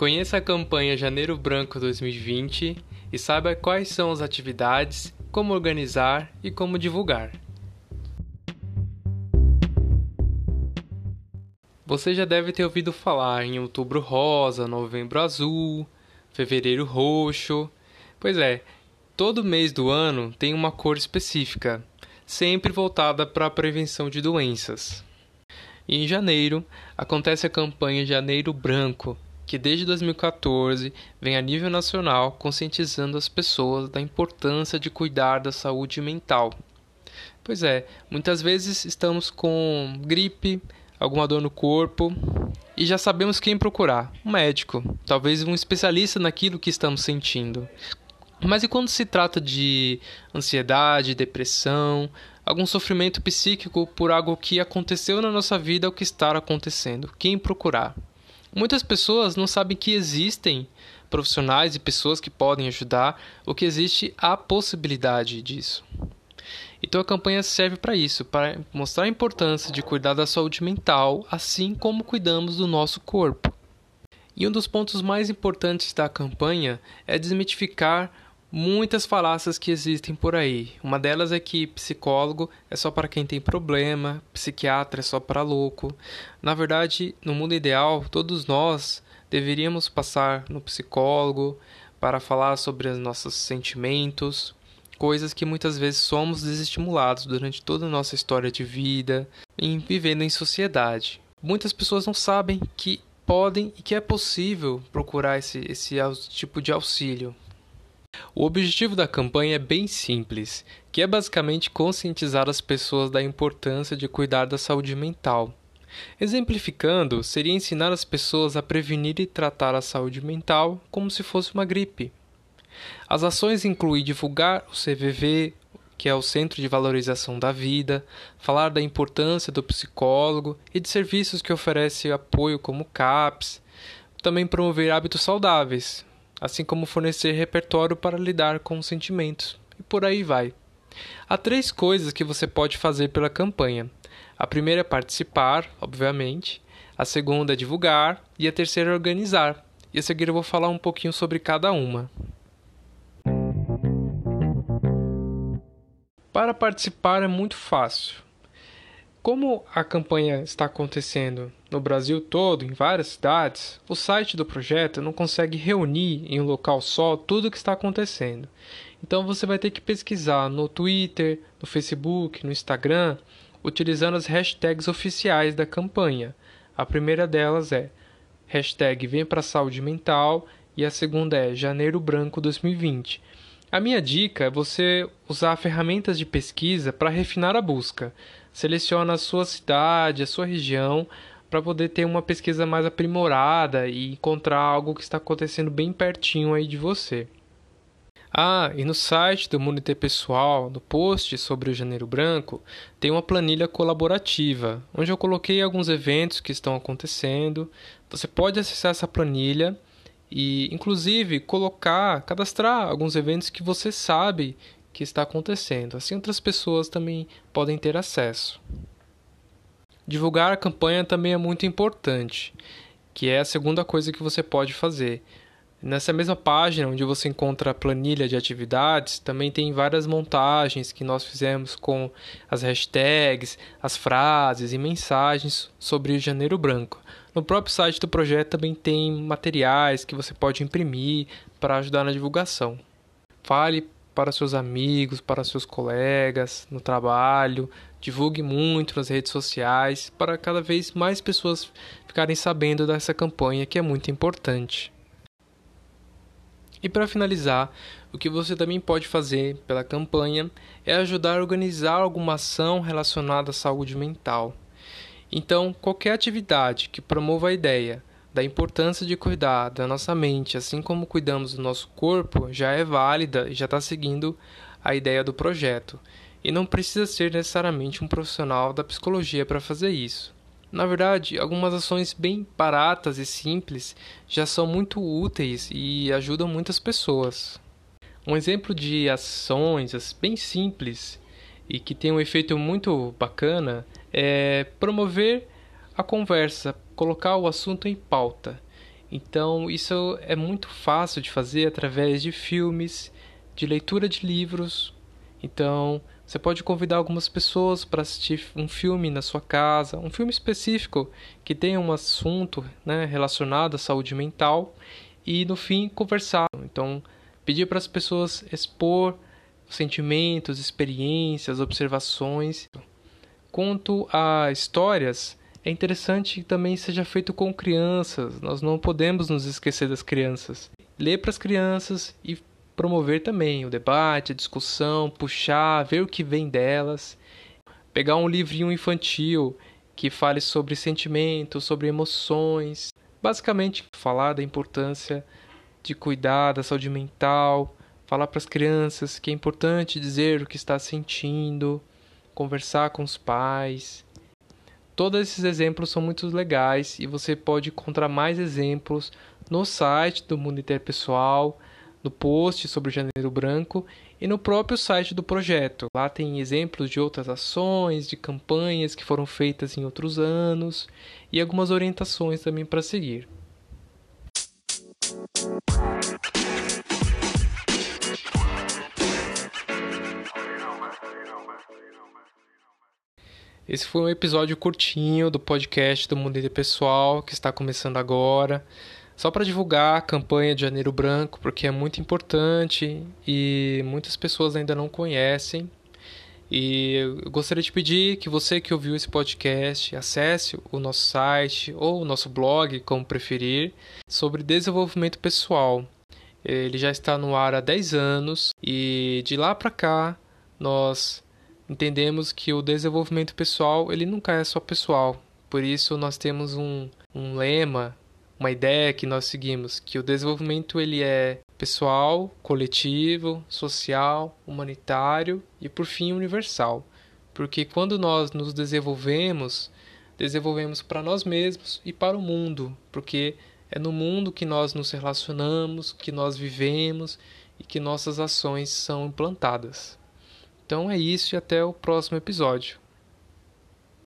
Conheça a campanha Janeiro Branco 2020 e saiba quais são as atividades, como organizar e como divulgar. Você já deve ter ouvido falar em Outubro Rosa, Novembro Azul, Fevereiro Roxo. Pois é, todo mês do ano tem uma cor específica, sempre voltada para a prevenção de doenças. E em janeiro acontece a campanha Janeiro Branco, que desde 2014 vem a nível nacional conscientizando as pessoas da importância de cuidar da saúde mental. Pois é, muitas vezes estamos com gripe, alguma dor no corpo e já sabemos quem procurar: um médico, talvez um especialista naquilo que estamos sentindo. Mas e quando se trata de ansiedade, depressão, algum sofrimento psíquico por algo que aconteceu na nossa vida ou que está acontecendo? Quem procurar? Muitas pessoas não sabem que existem profissionais e pessoas que podem ajudar, ou que existe a possibilidade disso. Então a campanha serve para isso, para mostrar a importância de cuidar da saúde mental, assim como cuidamos do nosso corpo. E um dos pontos mais importantes da campanha é desmitificar muitas falácias que existem por aí. Uma delas é que psicólogo é só para quem tem problema, psiquiatra é só para louco. Na verdade, no mundo ideal, todos nós deveríamos passar no psicólogo para falar sobre os nossos sentimentos, coisas que muitas vezes somos desestimulados durante toda a nossa história de vida, em vivendo em sociedade. Muitas pessoas não sabem que podem e que é possível procurar esse, esse tipo de auxílio. O objetivo da campanha é bem simples, que é basicamente conscientizar as pessoas da importância de cuidar da saúde mental. Exemplificando, seria ensinar as pessoas a prevenir e tratar a saúde mental como se fosse uma gripe. As ações incluem divulgar o CVV, que é o Centro de Valorização da Vida, falar da importância do psicólogo e de serviços que oferece apoio como CAPS, também promover hábitos saudáveis, assim como fornecer repertório para lidar com os sentimentos, e por aí vai. Há três coisas que você pode fazer pela campanha. A primeira é participar, obviamente, a segunda é divulgar e a terceira é organizar. E a seguir eu vou falar um pouquinho sobre cada uma. Para participar é muito fácil. Como a campanha está acontecendo no Brasil todo, em várias cidades, o site do projeto não consegue reunir em um local só tudo o que está acontecendo. Então você vai ter que pesquisar no Twitter, no Facebook, no Instagram, utilizando as hashtags oficiais da campanha. A primeira delas é hashtag Vem para Saúde Mental e a segunda é Janeiro Branco 2020. A minha dica é você usar ferramentas de pesquisa para refinar a busca. Seleciona a sua cidade, a sua região, para poder ter uma pesquisa mais aprimorada e encontrar algo que está acontecendo bem pertinho aí de você. Ah, e no site do Monitor Pessoal, no post sobre o Janeiro Branco, tem uma planilha colaborativa, onde eu coloquei alguns eventos que estão acontecendo. Você pode acessar essa planilha e inclusive colocar, cadastrar alguns eventos que você sabe que está acontecendo. Assim outras pessoas também podem ter acesso. Divulgar a campanha também é muito importante, que é a segunda coisa que você pode fazer. Nessa mesma página onde você encontra a planilha de atividades, também tem várias montagens que nós fizemos com as hashtags, as frases e mensagens sobre o Janeiro Branco. No próprio site do projeto também tem materiais que você pode imprimir para ajudar na divulgação. Fale para seus amigos, para seus colegas no trabalho, divulgue muito nas redes sociais para cada vez mais pessoas ficarem sabendo dessa campanha que é muito importante. E para finalizar, o que você também pode fazer pela campanha é ajudar a organizar alguma ação relacionada à saúde mental. Então, qualquer atividade que promova a ideia da importância de cuidar da nossa mente, assim como cuidamos do nosso corpo, já é válida e já está seguindo a ideia do projeto. E não precisa ser necessariamente um profissional da psicologia para fazer isso. Na verdade, algumas ações bem baratas e simples já são muito úteis e ajudam muitas pessoas. Um exemplo de ações bem simples e que tem um efeito muito bacana é promover a conversa, colocar o assunto em pauta. Então, isso é muito fácil de fazer através de filmes, de leitura de livros. Então, você pode convidar algumas pessoas para assistir um filme na sua casa, um filme específico que tenha um assunto né, relacionado à saúde mental e no fim conversar. Então, pedir para as pessoas expor sentimentos, experiências, observações. Quanto a histórias, é interessante que também seja feito com crianças. Nós não podemos nos esquecer das crianças. Ler para as crianças e promover também o debate, a discussão, puxar, ver o que vem delas. Pegar um livrinho infantil que fale sobre sentimentos, sobre emoções. Basicamente, falar da importância de cuidar da saúde mental, falar para as crianças que é importante dizer o que está sentindo, conversar com os pais. Todos esses exemplos são muito legais e você pode encontrar mais exemplos no site do Mundo Interpessoal no post sobre o Janeiro Branco e no próprio site do projeto. Lá tem exemplos de outras ações, de campanhas que foram feitas em outros anos e algumas orientações também para seguir. Esse foi um episódio curtinho do podcast do Mundo Pessoal que está começando agora só para divulgar a campanha de Janeiro Branco, porque é muito importante e muitas pessoas ainda não conhecem. E eu gostaria de pedir que você que ouviu esse podcast acesse o nosso site ou o nosso blog, como preferir, sobre desenvolvimento pessoal. Ele já está no ar há 10 anos e de lá para cá nós entendemos que o desenvolvimento pessoal ele nunca é só pessoal. Por isso nós temos um, um lema uma ideia que nós seguimos, que o desenvolvimento ele é pessoal, coletivo, social, humanitário e por fim universal. Porque quando nós nos desenvolvemos, desenvolvemos para nós mesmos e para o mundo, porque é no mundo que nós nos relacionamos, que nós vivemos e que nossas ações são implantadas. Então é isso e até o próximo episódio.